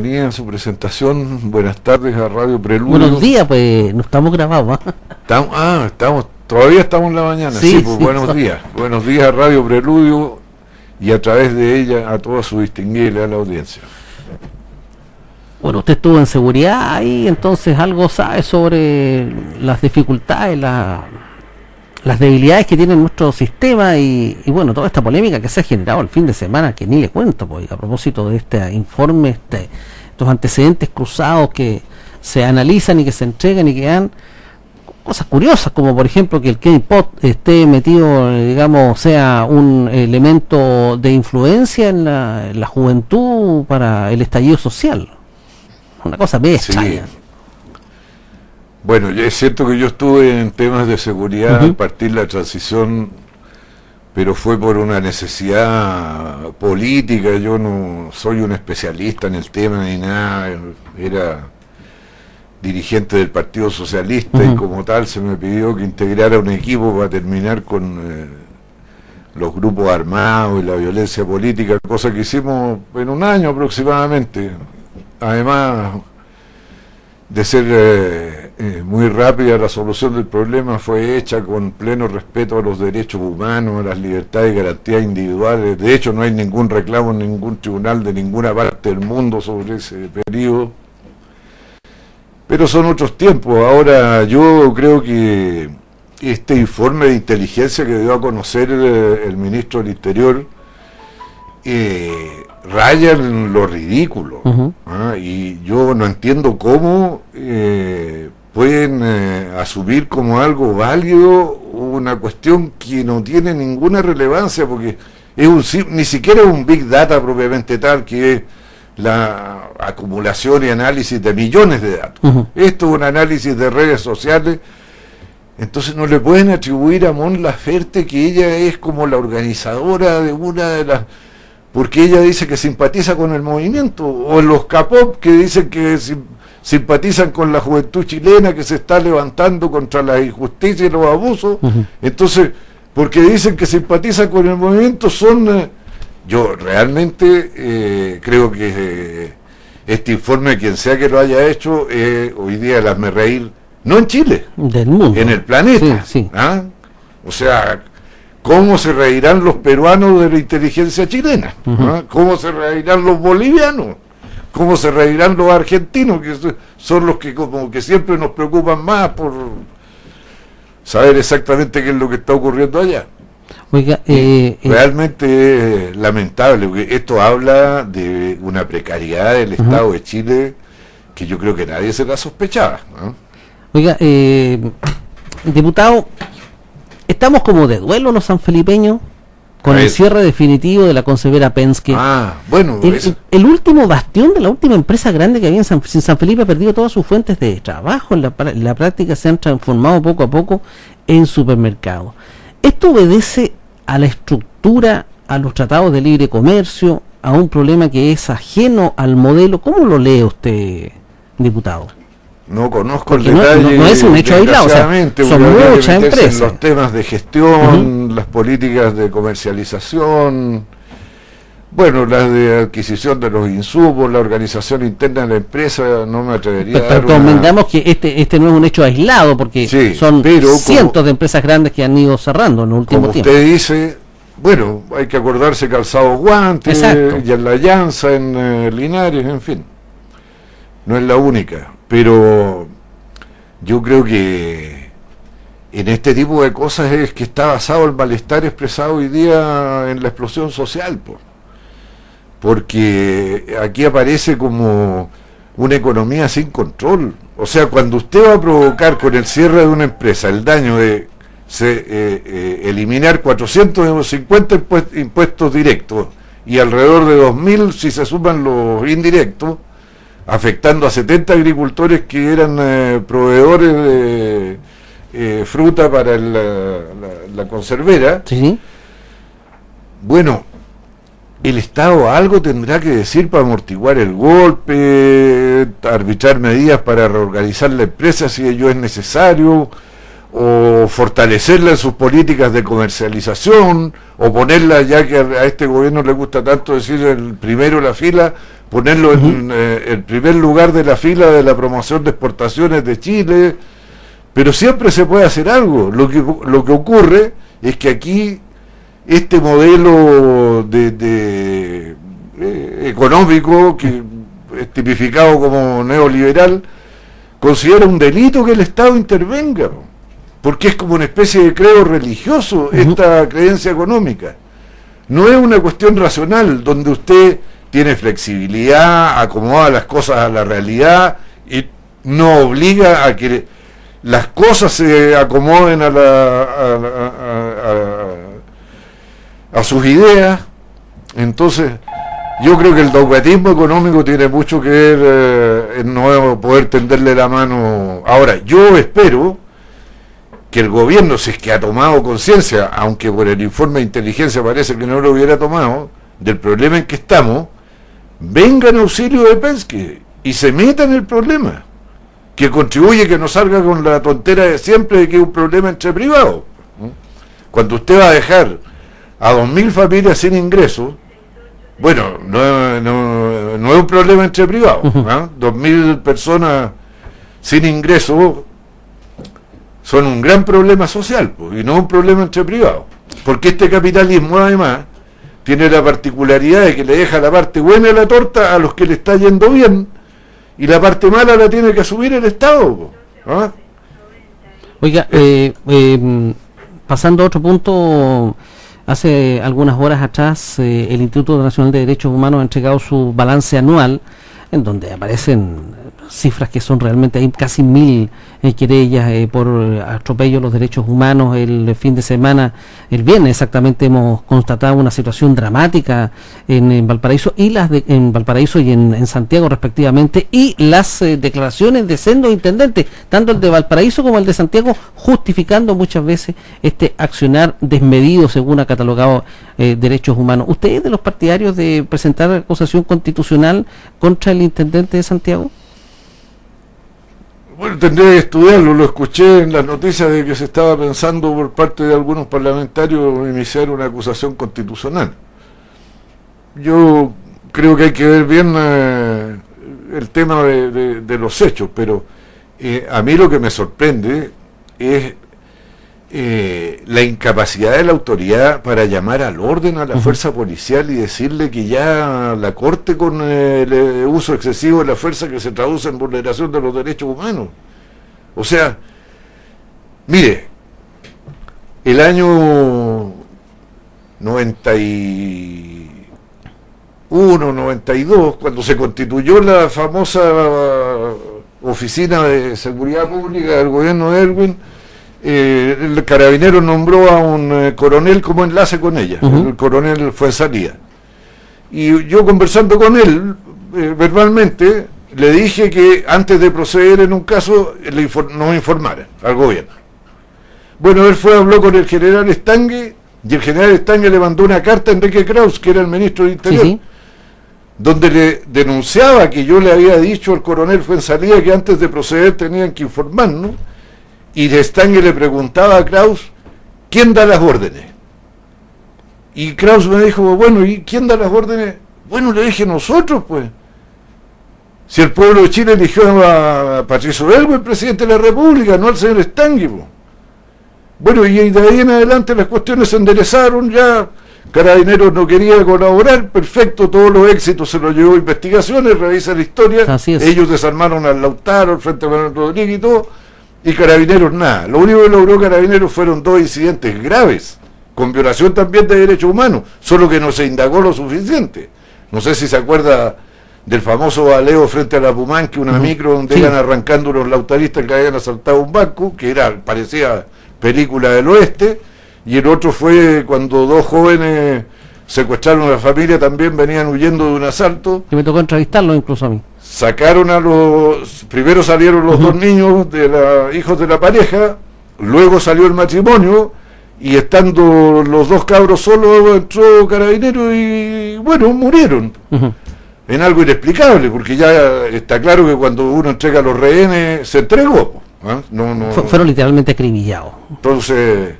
bienvenida a su presentación. Buenas tardes a Radio Preludio. Buenos días, pues no estamos grabados. ¿ah? Estamos, ah, estamos, todavía estamos en la mañana. Sí, pues buenos días. Buenos días a Radio Preludio y a través de ella a toda su distinguida a la audiencia. Bueno, usted estuvo en seguridad ahí, entonces algo sabe sobre las dificultades, la las debilidades que tiene nuestro sistema y, bueno, toda esta polémica que se ha generado el fin de semana, que ni le cuento, pues, a propósito de este informe, este, estos antecedentes cruzados que se analizan y que se entregan y que dan cosas curiosas, como por ejemplo que el K-pop esté metido, digamos, sea un elemento de influencia en la, juventud para el estallido social. Una cosa bien bueno, es cierto que yo estuve en temas de seguridad al partir la transición, pero fue por una necesidad política. Yo no soy un especialista en el tema ni nada. Era dirigente del Partido Socialista y como tal se me pidió que integrara un equipo para terminar con eh, los grupos armados y la violencia política, cosa que hicimos en un año aproximadamente. Además de ser eh, eh, muy rápida la solución del problema fue hecha con pleno respeto a los derechos humanos, a las libertades y garantías individuales. De hecho, no hay ningún reclamo en ningún tribunal de ninguna parte del mundo sobre ese periodo. Pero son otros tiempos. Ahora yo creo que este informe de inteligencia que dio a conocer eh, el, ministro del Interior eh, raya en lo ridículo. ¿ah? Y yo no entiendo cómo eh, pueden eh, asumir como algo válido una cuestión que no tiene ninguna relevancia, porque es un, ni siquiera un big data propiamente tal, que es la acumulación y análisis de millones de datos. Esto es un análisis de redes sociales. Entonces no le pueden atribuir a Mon Laferte que ella es como la organizadora de una de las porque ella dice que simpatiza con el movimiento, o los capop que dicen que simpatizan con la juventud chilena que se está levantando contra la injusticia y los abusos, entonces, porque dicen que simpatizan con el movimiento, son... Eh, yo realmente eh, creo que eh, este informe, quien sea que lo haya hecho, hoy día las me reír, no en Chile, Del mundo. en el planeta. ¿ah? O sea, ¿Cómo se reirán los peruanos de la inteligencia chilena? ¿Cómo se reirán los bolivianos? ¿Cómo se reirán los argentinos? Que son los que como que siempre nos preocupan más por saber exactamente qué es lo que está ocurriendo allá. Oiga, eh, eh, realmente es lamentable, porque esto habla de una precariedad del Estado de Chile que yo creo que nadie se la sospechaba. Oiga, eh, diputado, Estamos como de duelo los sanfelipeños con el cierre definitivo de la concebera Penske. Ah, bueno. El, último bastión de la última empresa grande que había en San, San Felipe ha perdido todas sus fuentes de trabajo. En la, práctica se han transformado poco a poco en supermercados. Esto obedece a la estructura, a los tratados de libre comercio, a un problema que es ajeno al modelo. ¿Cómo lo lee usted, diputado? No conozco el detalle. No, es un hecho aislado, o sea, son muchas empresas. Los temas de gestión, las políticas de comercialización, bueno, las de adquisición de los insumos, la organización interna de la empresa, no me atrevería a dar Pero que este este no es un hecho aislado, porque son cientos de empresas grandes que han ido cerrando en el último como tiempo. usted dice, bueno, hay que acordarse calzado guantes y en la llanza en eh, Linares, en fin. No es la única pero yo creo que en este tipo de cosas es que está basado el malestar expresado hoy día en la explosión social, porque aquí aparece como una economía sin control. O sea, cuando usted va a provocar con el cierre de una empresa el daño de eh, eh, eliminar 450 impuestos directos y alrededor de 2.000 si se suman los indirectos, afectando a 70 agricultores que eran eh, proveedores de eh, fruta para la, conservera. Bueno, el Estado algo tendrá que decir para amortiguar el golpe, arbitrar medidas para reorganizar la empresa si ello es necesario, o fortalecerla en sus políticas de comercialización, o ponerla, ya que a este gobierno le gusta tanto decir el primero la fila, ponerlo en eh, el primer lugar de la fila de la promoción de exportaciones de Chile, pero siempre se puede hacer algo. Lo que, lo que ocurre es que aquí este modelo de, eh, económico que es tipificado como neoliberal considera un delito que el Estado intervenga, porque es como una especie de creo religioso esta creencia económica. No es una cuestión racional donde usted tiene flexibilidad, acomoda las cosas a la realidad y no obliga a que las cosas se acomoden a, la, a, sus ideas. Entonces, yo creo que el dogmatismo económico tiene mucho que ver eh, en no poder tenderle la mano. Ahora, yo espero que el gobierno, si es que ha tomado conciencia, aunque por el informe de inteligencia parece que no lo hubiera tomado, del problema en que estamos, venga en auxilio de Penske y se meta en el problema, que contribuye que no salga con la tontera de siempre de que es un problema entre privados. Cuando usted va a dejar a dos mil familias sin ingresos, bueno, no, no, es un problema entre privados, ¿ah? dos mil personas sin ingresos son un gran problema social y no un problema entre privados. Porque este capitalismo además tiene la particularidad de que le deja la parte buena de la torta a los que le está yendo bien y la parte mala la tiene que asumir el Estado. ¿ah? Oiga, eh, eh, pasando a otro punto, hace algunas horas atrás eh, el Instituto Nacional de Derechos Humanos ha entregado su balance anual en donde aparecen cifras que son realmente, hay casi mil eh, querellas eh, por atropello a los derechos humanos. El fin de semana, el viernes exactamente, hemos constatado una situación dramática en, Valparaíso y las de, en Valparaíso y en, Santiago respectivamente, y las eh, declaraciones de sendos intendentes, tanto el de Valparaíso como el de Santiago, justificando muchas veces este accionar desmedido según ha catalogado derechos humanos. ¿Usted es de los partidarios de presentar acusación constitucional contra el intendente de Santiago? Bueno, tendría que estudiarlo, lo escuché en las noticias de que se estaba pensando por parte de algunos parlamentarios iniciar una acusación constitucional. Yo creo que hay que ver bien eh, el tema de, los hechos, pero eh, a mí lo que me sorprende es eh, la incapacidad de la autoridad para llamar al orden a la fuerza policial y decirle que ya la corte con el eh, uso excesivo de la fuerza que se traduce en vulneración de los derechos humanos. O sea, mire, el año 91, 92, cuando se constituyó la famosa Oficina de Seguridad Pública del gobierno de Erwin, eh, el carabinero nombró a un eh, coronel como enlace con ella, el coronel fue salida. Y yo conversando con él eh, verbalmente, le dije que antes de proceder en un caso, le nos informara al gobierno. Bueno, él fue, habló con el general Stange, y el general Stange le mandó una carta a Enrique Kraus, que era el ministro de Interior, donde le denunciaba que yo le había dicho al coronel fue en salida que antes de proceder tenían que informarnos y de Stange le preguntaba a Kraus, ¿quién da las órdenes? Y Kraus me dijo, bueno, ¿y quién da las órdenes? Bueno, le dije nosotros, pues. Si el pueblo de Chile eligió a Patricio Elgo, el presidente de la República, no al señor Stange. Bueno, y de ahí en adelante las cuestiones se enderezaron, ya Carabineros no quería colaborar, perfecto, todos los éxitos se los llevó a investigaciones, revisa la historia, ellos desarmaron al Lautaro, al Frente Manuel Rodríguez y todo, y Carabineros nada. Lo único que logró Carabineros fueron dos incidentes graves, con violación también de derechos humanos, solo que no se indagó lo suficiente. No sé si se acuerda del famoso baleo frente a la Pumán, que una micro donde iban arrancando unos lautaristas que habían asaltado un banco, que era parecía película del oeste, y el otro fue cuando dos jóvenes secuestraron a la familia, también venían huyendo de un asalto. Que me tocó entrevistarlo incluso a mí sacaron a los, primero salieron los dos niños de la, hijos de la pareja, luego salió el matrimonio y estando los dos cabros solos entró carabinero y bueno, murieron. En algo inexplicable, porque ya está claro que cuando uno entrega a los rehenes se entregó. ¿ah? No, no, fueron literalmente acribillados. Entonces,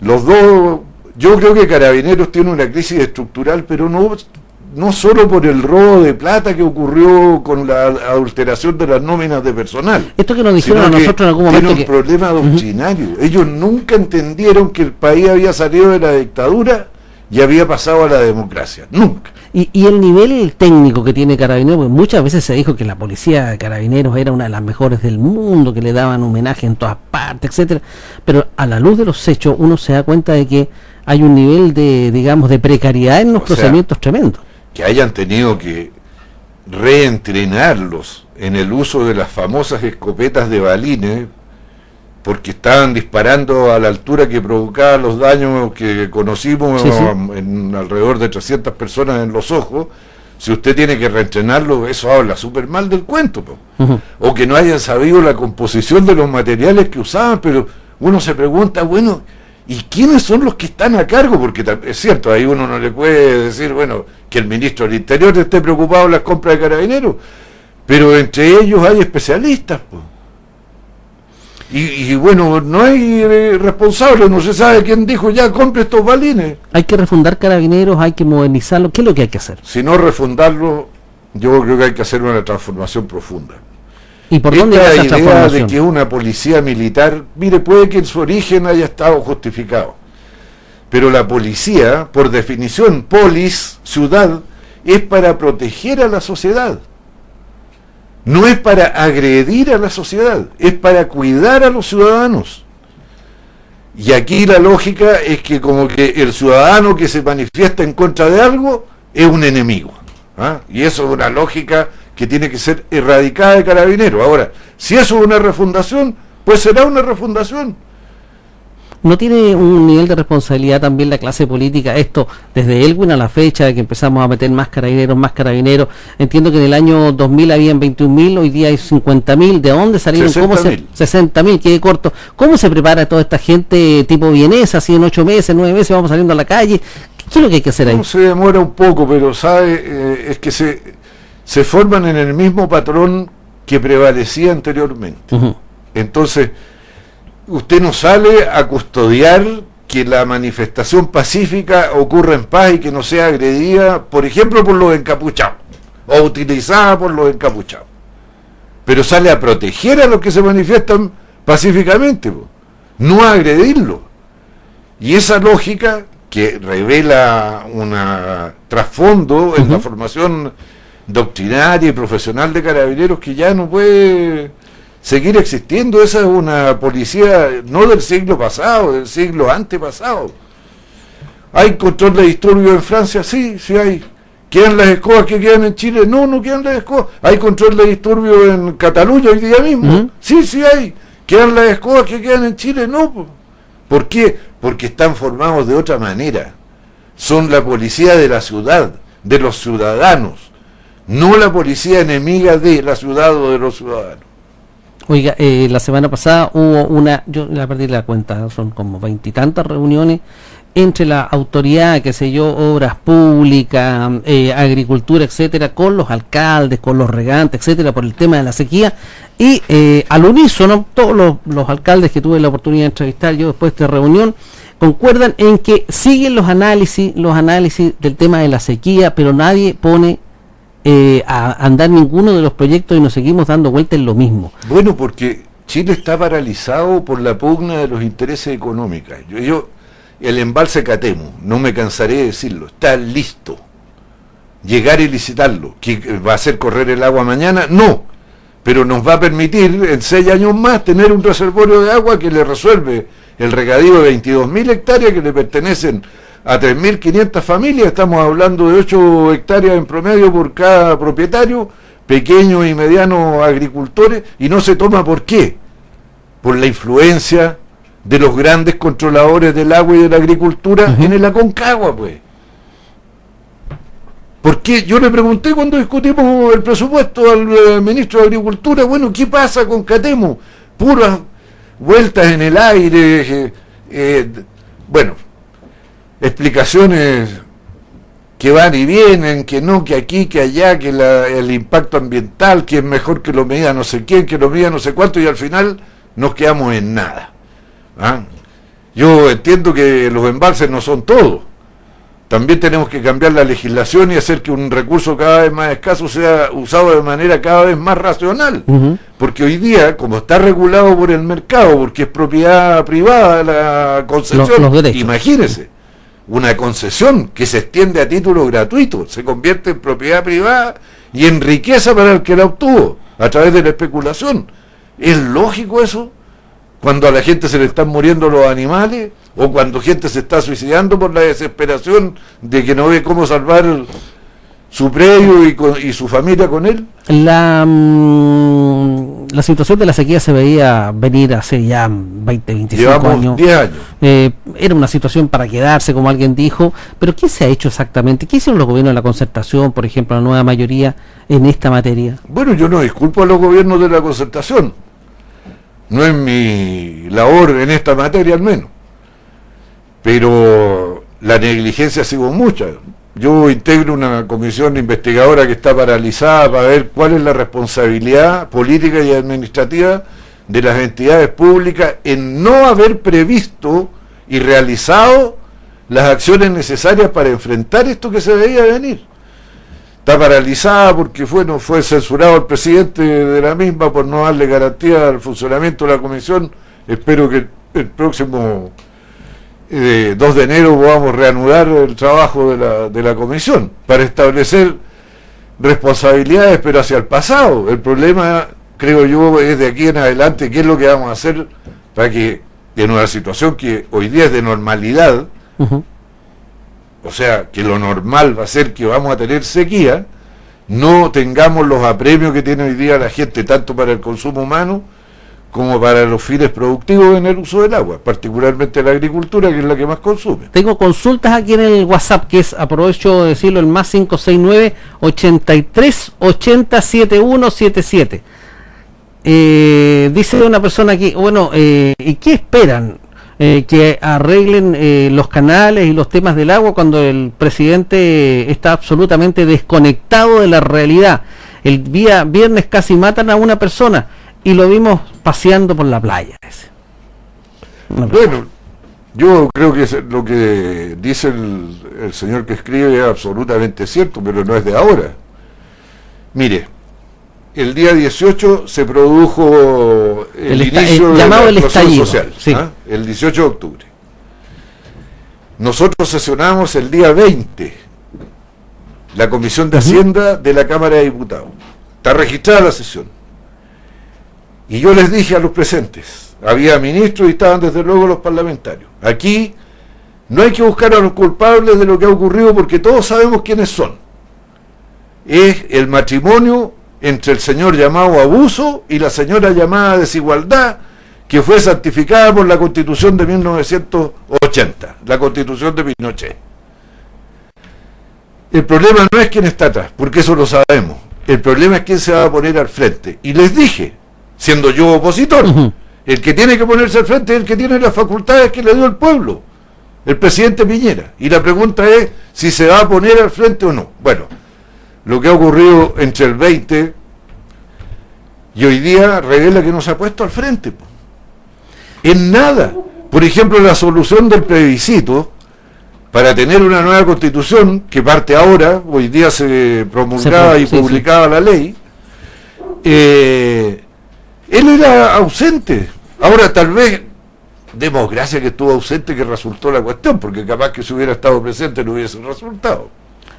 los dos, yo creo que Carabineros tiene una crisis estructural, pero no no solo por el robo de plata que ocurrió con la adulteración de las nóminas de personal. Esto que nos dijeron a nosotros en algún momento. Tiene un problema doctrinario. Ellos nunca entendieron que el país había salido de la dictadura y había pasado a la democracia. Nunca. Y, y el nivel técnico que tiene Carabineros, pues muchas veces se dijo que la policía de Carabineros era una de las mejores del mundo, que le daban homenaje en todas partes, etcétera. Pero a la luz de los hechos uno se da cuenta de que hay un nivel de, digamos, de precariedad en los procedimientos tremendo. Que hayan tenido que reentrenarlos en el uso de las famosas escopetas de balines porque estaban disparando a la altura que provocaba los daños que conocimos en alrededor de 300 personas en los ojos, si usted tiene que reentrenarlo, eso habla súper mal del cuento. O que no hayan sabido la composición de los materiales que usaban, pero uno se pregunta, bueno, ¿y quiénes son los que están a cargo? Porque es cierto, ahí uno no le puede decir, bueno, que el ministro del Interior esté preocupado en las compras de carabineros, pero entre ellos hay especialistas. Pues. Y, bueno, no hay eh, responsable, no se sabe quién dijo ya compre estos balines. Hay que refundar carabineros, hay que modernizarlo. ¿Qué es lo que hay que hacer? Si no refundarlo, yo creo que hay que hacer una transformación profunda. ¿Y por dónde esa idea de que una policía militar, mire, puede que en su origen haya estado justificado. Pero la policía, por definición, polis, ciudad, es para proteger a la sociedad no es para agredir a la sociedad, es para cuidar a los ciudadanos. Y aquí la lógica es que como que el ciudadano que se manifiesta en contra de algo es un enemigo. ¿ah? Y eso es una lógica que tiene que ser erradicada de carabinero. Ahora, si eso es una refundación, pues será una refundación. ¿No tiene un nivel de responsabilidad también la clase política? Esto, desde Elwin a la fecha de que empezamos a meter más carabineros, más carabineros. Entiendo que en el año 2000 habían 21.000, hoy día hay 50.000. ¿De dónde salieron? 60.000, quede corto. ¿Cómo se prepara toda esta gente tipo vienesa, así en ocho meses, nueve meses, vamos saliendo a la calle? ¿Qué es lo que hay que hacer ahí? se demora un poco, pero sabe, eh, es que se, se forman en el mismo patrón que prevalecía anteriormente. Entonces usted no sale a custodiar que la manifestación pacífica ocurra en paz y que no sea agredida, por ejemplo, por los encapuchados, o utilizada por los encapuchados. Pero sale a proteger a los que se manifiestan pacíficamente, no a agredirlos. Y esa lógica que revela un trasfondo en la formación doctrinaria y profesional de carabineros que ya no puede seguir existiendo. Esa es una policía no del siglo pasado, del siglo antepasado. ¿Hay control de disturbios en Francia? Sí, sí hay. ¿Quedan las escobas que quedan en Chile? No, no quedan las escobas. ¿Hay control de disturbios en Cataluña hoy día mismo? Sí, sí hay. ¿Quedan las escobas que quedan en Chile? No. ¿Por qué? Porque están formados de otra manera. Son la policía de la ciudad, de los ciudadanos, no la policía enemiga de la ciudad o de los ciudadanos. Oiga, eh, la semana pasada hubo una, yo la perdí la cuenta, son como veintitantas reuniones entre la autoridad, qué sé yo, obras públicas, eh, agricultura, etcétera, con los alcaldes, con los regantes, etcétera, por el tema de la sequía. Y eh, al unísono, todos los, los, alcaldes que tuve la oportunidad de entrevistar yo después de esta reunión, concuerdan en que siguen los análisis, los análisis del tema de la sequía, pero nadie pone eh, a andar ninguno de los proyectos y nos seguimos dando vueltas en lo mismo. Bueno, porque Chile está paralizado por la pugna de los intereses económicos. Yo, el embalse Catemo, no me cansaré de decirlo, está listo. Llegar y licitarlo, que va a hacer correr el agua mañana, no, pero nos va a permitir en seis años más tener un reservorio de agua que le resuelve el regadío de 22.000 hectáreas que le pertenecen a 3.500 familias, estamos hablando de 8 hectáreas en promedio por cada propietario, pequeños y medianos agricultores, y no se toma por qué, por la influencia de los grandes controladores del agua y de la agricultura en el Aconcagua, pues. ¿Por qué? Yo le pregunté cuando discutimos el presupuesto al eh, ministro de Agricultura, bueno, ¿qué pasa con Catemo? Puras vueltas en el aire, eh, eh, bueno, explicaciones que van y vienen, que no, que aquí, que allá, que el impacto ambiental, que es mejor que lo medida no sé quién, que lo medida no sé cuánto, y al final nos quedamos en nada. ¿ah? Yo entiendo que los embalses no son todos. también tenemos que cambiar la legislación y hacer que un recurso cada vez más escaso sea usado de manera cada vez más racional. Porque hoy día, como está regulado por el mercado, porque es propiedad privada la concesión, imagínese, una concesión que se extiende a título gratuito, se convierte en propiedad privada y en riqueza para el que la obtuvo a través de la especulación. ¿Es lógico eso? Cuando a la gente se le están muriendo los animales o cuando gente se está suicidando por la desesperación de que no ve cómo salvar su predio y, su familia con él. La, mm, la situación de la sequía se veía venir hace ya 20, 25 años. 10 años. Eh, era una situación para quedarse, como alguien dijo, pero ¿qué se ha hecho exactamente? ¿Qué hicieron los gobiernos de la concertación, por ejemplo, la nueva mayoría en esta materia? Bueno, yo no disculpo a los gobiernos de la concertación. No es mi labor en esta materia al menos pero la negligencia ha sido mucha. Yo integro una comisión investigadora que está paralizada para ver cuál es la responsabilidad política y administrativa de las entidades públicas en no haber previsto y realizado las acciones necesarias para enfrentar esto que se veía venir. Está paralizada porque fue, no fue censurado el presidente de la misma por no darle garantía al funcionamiento de la comisión. Espero que el próximo 2 de enero podamos reanudar el trabajo de la, de la comisión para establecer responsabilidades, pero hacia el pasado. El problema, creo yo, es de aquí en adelante, qué es lo que vamos a hacer para que en una situación que hoy día es de normalidad, o sea, que lo normal va a ser que vamos a tener sequía, no tengamos los apremios que tiene hoy día la gente, tanto para el consumo humano, como para los fines productivos en el uso del agua, particularmente la agricultura, que es la que más consume. Tengo consultas aquí en el WhatsApp, que es, aprovecho de decirlo, el más 569 83 80 7177. Eh, dice una persona aquí, bueno, eh, ¿y qué esperan? Eh, que arreglen eh, los canales y los temas del agua cuando el presidente está absolutamente desconectado de la realidad. El día viernes casi matan a una persona y lo vimos paseando por la playa. Bueno, yo creo que lo que dice el, señor que escribe es absolutamente cierto, pero no es de ahora. Mire, el día 18 se produjo el, inicio llamado el estallido social, ¿ah? el 18 de octubre. Nosotros sesionamos el día 20 la Comisión de Hacienda de la Cámara de Diputados. Está registrada la sesión. Y yo les dije a los presentes, había ministros y estaban desde luego los parlamentarios, aquí no hay que buscar a los culpables de lo que ha ocurrido porque todos sabemos quiénes son. Es el matrimonio entre el señor llamado abuso y la señora llamada desigualdad que fue santificada por la constitución de 1980, la constitución de Pinochet. El problema no es quién está atrás, porque eso lo sabemos. El problema es quién se va a poner al frente. Y les dije, siendo yo opositor. El que tiene que ponerse al frente es el que tiene las facultades que le dio el pueblo, el presidente Piñera. Y la pregunta es si se va a poner al frente o no. Bueno, lo que ha ocurrido entre el 20 y hoy día revela que no se ha puesto al frente. En nada. Por ejemplo, la solución del plebiscito para tener una nueva constitución que parte ahora, hoy día se promulgaba y publicaba la ley, eh, él era ausente. Ahora tal vez demos gracias que estuvo ausente que resultó la cuestión, porque capaz que si hubiera estado presente no hubiese resultado.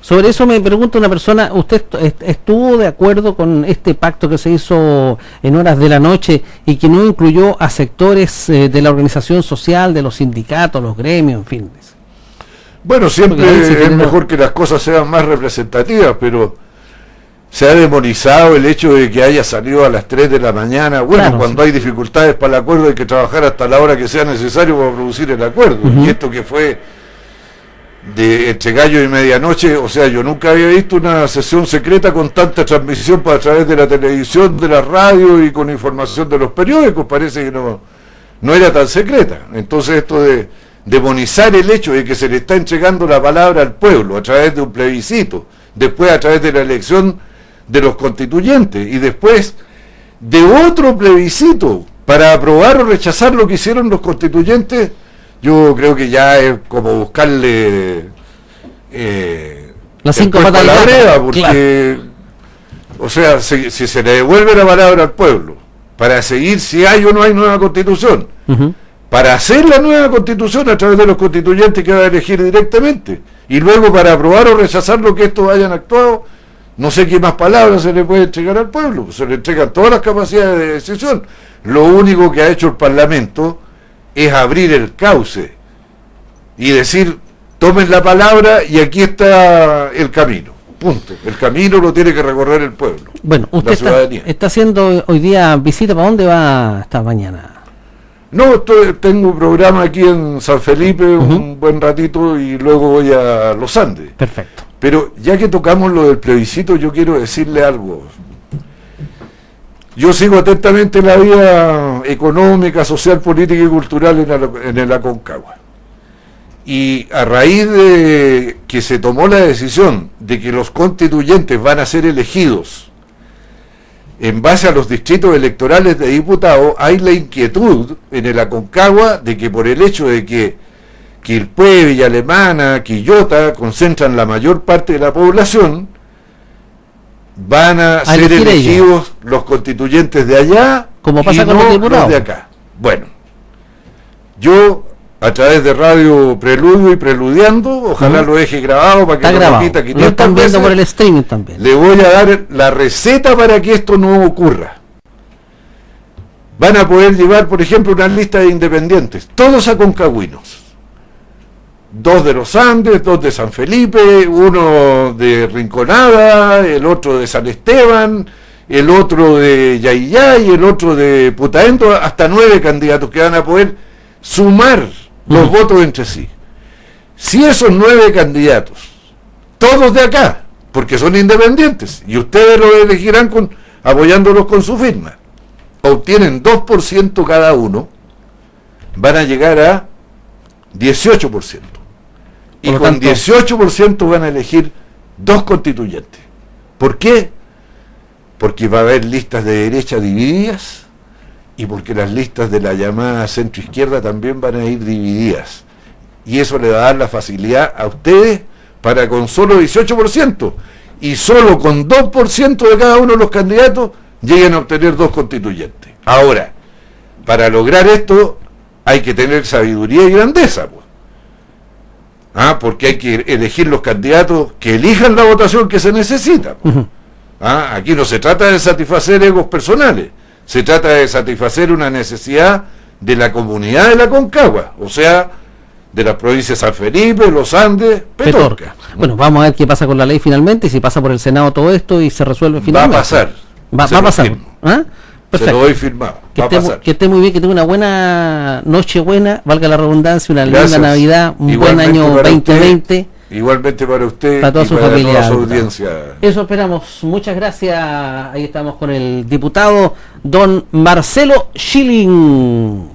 Sobre eso me pregunta una persona, ¿usted estuvo de acuerdo con este pacto que se hizo en horas de la noche y que no incluyó a sectores eh, de la organización social, de los sindicatos, los gremios, en fin? Bueno, siempre es mejor que las cosas sean más representativas, pero se ha demonizado el hecho de que haya salido a las 3 de la mañana. Bueno, cuando hay dificultades para el acuerdo hay que trabajar hasta la hora que sea necesario para producir el acuerdo. Y esto que fue de entre gallo y medianoche, o sea, yo nunca había visto una sesión secreta con tanta transmisión a través de la televisión, de la radio y con información de los periódicos, parece que no, no era tan secreta. Entonces esto de demonizar el hecho de que se le está entregando la palabra al pueblo a través de un plebiscito, después a través de la elección de los constituyentes y después de otro plebiscito para aprobar o rechazar lo que hicieron los constituyentes, yo creo que ya es como buscarle eh, Las cinco patas palabrea, gato, porque, o sea, si, si se le devuelve la palabra al pueblo para seguir si hay o no hay nueva constitución, para hacer la nueva constitución a través de los constituyentes que va a elegir directamente, y luego para aprobar o rechazar lo que estos hayan actuado, no sé qué más palabras se le puede entregar al pueblo, se le entregan todas las capacidades de decisión. Lo único que ha hecho el Parlamento es abrir el cauce y decir, tomen la palabra y aquí está el camino. Punto. El camino lo tiene que recorrer el pueblo. Bueno, usted ciudadanía. está haciendo hoy día visita, ¿para dónde va esta mañana? No, estoy- tengo un programa aquí en San Felipe un buen ratito y luego voy a Los Andes. Perfecto. Pero ya que tocamos lo del plebiscito, yo quiero decirle algo. Yo sigo atentamente la vida económica, social, política y cultural en, en el Aconcagua. Y a raíz de que se tomó la decisión de que los constituyentes van a ser elegidos en base a los distritos electorales de diputados, hay la inquietud en el Aconcagua de que por el hecho de que Quilpue, Villa Alemana, Quillota concentran la mayor parte de la población, van a, A ser elegidos los constituyentes de allá Como pasa y con no los de acá. Bueno, yo a través de radio Preludio y Preludiando, ojalá lo deje grabado para que Está grabado. repita Lo 500 están viendo veces. por el streaming también. Le voy a dar la receta para que esto no ocurra. Van a poder llevar, por ejemplo, una lista de independientes, todos aconcagüinos. Dos de los Andes, dos de San Felipe, uno de Rinconada, el otro de San Esteban, el otro de Yayay, el otro de Putaendo, hasta nueve candidatos que van a poder sumar los Ujú. votos entre sí. Si esos nueve candidatos todos de acá, porque son independientes, y ustedes los elegirán con, apoyándolos con su firma. Obtienen 2% cada uno, van a llegar a 18%. Y Por con tanto- 18% van a elegir dos constituyentes. ¿Por qué? Porque va a haber listas de derecha divididas y porque las listas de la llamada centro izquierda también van a ir divididas y eso le va a dar la facilidad a ustedes para con solo 18% y solo con 2% de cada uno de los candidatos lleguen a obtener dos constituyentes. Ahora, para lograr esto hay que tener sabiduría y grandeza, pues. Ah, porque hay que elegir los candidatos que elijan la votación que se necesita. Ah, aquí no se trata de satisfacer egos personales, se trata de satisfacer una necesidad de la comunidad de la Concagua, o sea, de las provincias San Felipe, Los Andes, Petorca. Petorca. Bueno, vamos a ver qué pasa con la ley finalmente, y si pasa por el Senado todo esto y se resuelve Va a finalmente. pasar. Va, a pasar. firmo. Perfecto. doy firmado. Que Va esté, mu- pasar. que esté muy bien, que tenga una buena noche buena, valga la redundancia, una Gracias. linda Navidad, un Igualmente buen año para 2020. usted, igualmente para usted Para toda y su para familia, toda su audiencia. Eso esperamos. Muchas gracias. Ahí estamos con el diputado don Marcelo Schilling.